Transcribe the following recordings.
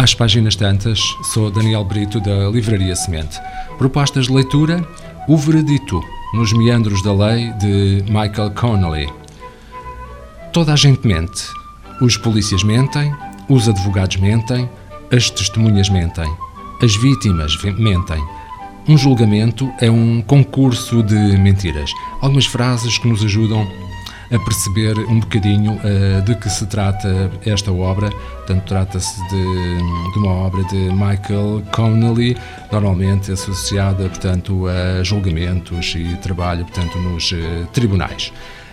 Às páginas tantas, sou Daniel Brito da Livraria Semente. Propostas de leitura: O Veredito, nos meandros da lei, de Michael Connolly. Toda a gente mente. Os polícias mentem, os advogados mentem, as testemunhas mentem, as vítimas mentem. Um julgamento é um concurso de mentiras. Algumas frases que nos ajudam a perceber um bocadinho uh, de que se trata esta obra. Portanto, trata-se de, de, uma obra de Michael Connelly, normalmente associada, portanto, a julgamentos e trabalho, portanto, nos uh, tribunais.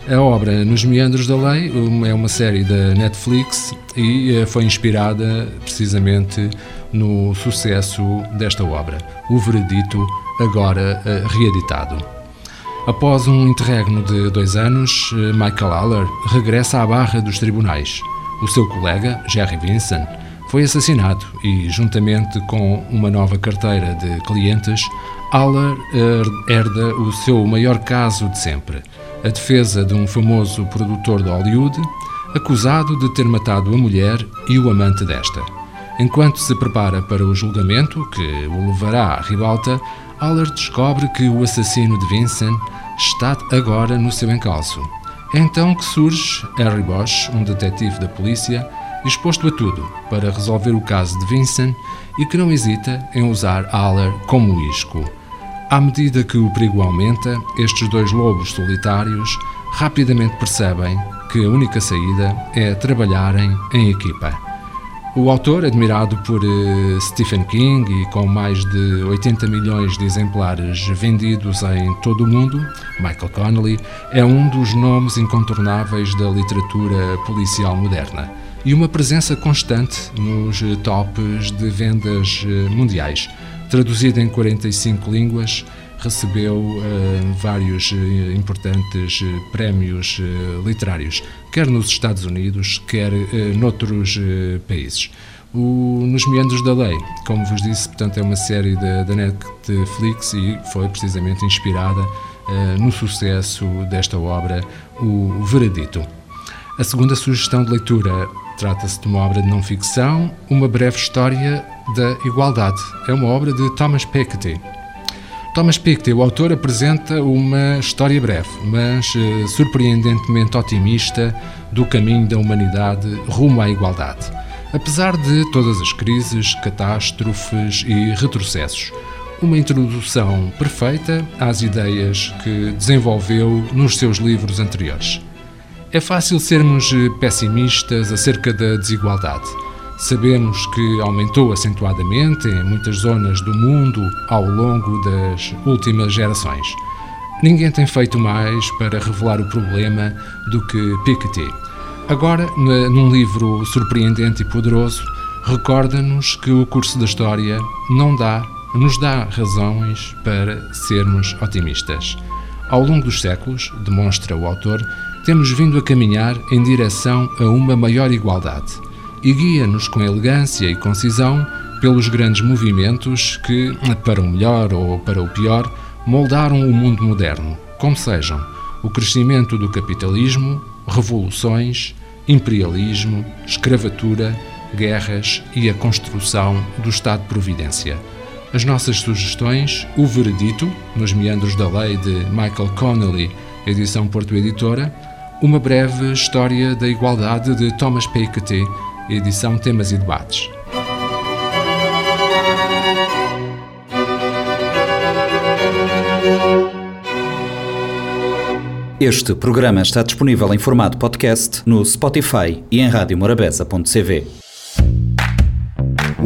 A obra Nos Meandros da Lei é uma série da Netflix e uh, foi inspirada precisamente no sucesso desta obra, O Veredito, agora reeditado. Após um interregno de dois anos, eh, Michael Haller regressa à barra dos tribunais. O seu colega, Jerry Vincent, foi assassinado e, juntamente com uma nova carteira de clientes, Haller herda o seu maior caso de sempre: a defesa de um famoso produtor de Hollywood, acusado de ter matado a mulher e o amante desta. Enquanto se prepara para o julgamento, que o levará à ribalta, Haller descobre que o assassino de Vincent está agora no seu encalço. É então que surge Harry Bosch, um detetive da polícia, disposto a tudo para resolver o caso de Vincent e que não hesita em usar Haller como isco. À medida que o perigo aumenta, estes dois lobos solitários rapidamente percebem que a única saída é trabalharem em equipa. O autor, admirado por uh, Stephen King e com mais de 80 milhões de exemplares vendidos em todo o mundo, Michael Connelly é um dos nomes incontornáveis da literatura policial moderna e uma presença constante nos tops de vendas uh, mundiais. Traduzido em 45 línguas, recebeu uh, vários uh, importantes uh, prémios literários, quer nos Estados Unidos, quer noutros países. O Nos Meandros da Lei, como vos disse, portanto, é uma série da, da Netflix e foi precisamente inspirada no sucesso desta obra, O Veredito. A segunda sugestão de leitura trata-se de uma obra de não-ficção, Uma Breve História da Igualdade. É uma obra de Thomas Piketty. Thomas Piketty, o autor, apresenta uma história breve, mas uh, surpreendentemente otimista do caminho da humanidade rumo à igualdade. Apesar de todas as crises, catástrofes e retrocessos, uma introdução perfeita às ideias que desenvolveu nos seus livros anteriores. É fácil sermos eh, pessimistas acerca da desigualdade Sabemos que aumentou acentuadamente em muitas zonas do mundo ao longo das últimas gerações. Ninguém tem feito mais para revelar o problema do que Piketty. Agora, num livro surpreendente e poderoso, recorda-nos que o curso da história não dá, nos dá razões para sermos otimistas. Ao longo dos séculos, demonstra o autor, temos vindo a caminhar em direção a uma maior igualdade e guia-nos com elegância e concisão pelos grandes movimentos que, para o melhor ou para o pior, moldaram o mundo moderno, como sejam o crescimento do capitalismo, revoluções, imperialismo, escravatura, guerras e a construção do Estado-providência. As nossas sugestões, O Veredito, nos meandros da lei de Michael Connelly, edição Porto Editora, Uma breve história da igualdade de Thomas Piketty, edição Temas e Debates. Este programa está disponível em formato podcast no Spotify e em radiomorabeza.cv.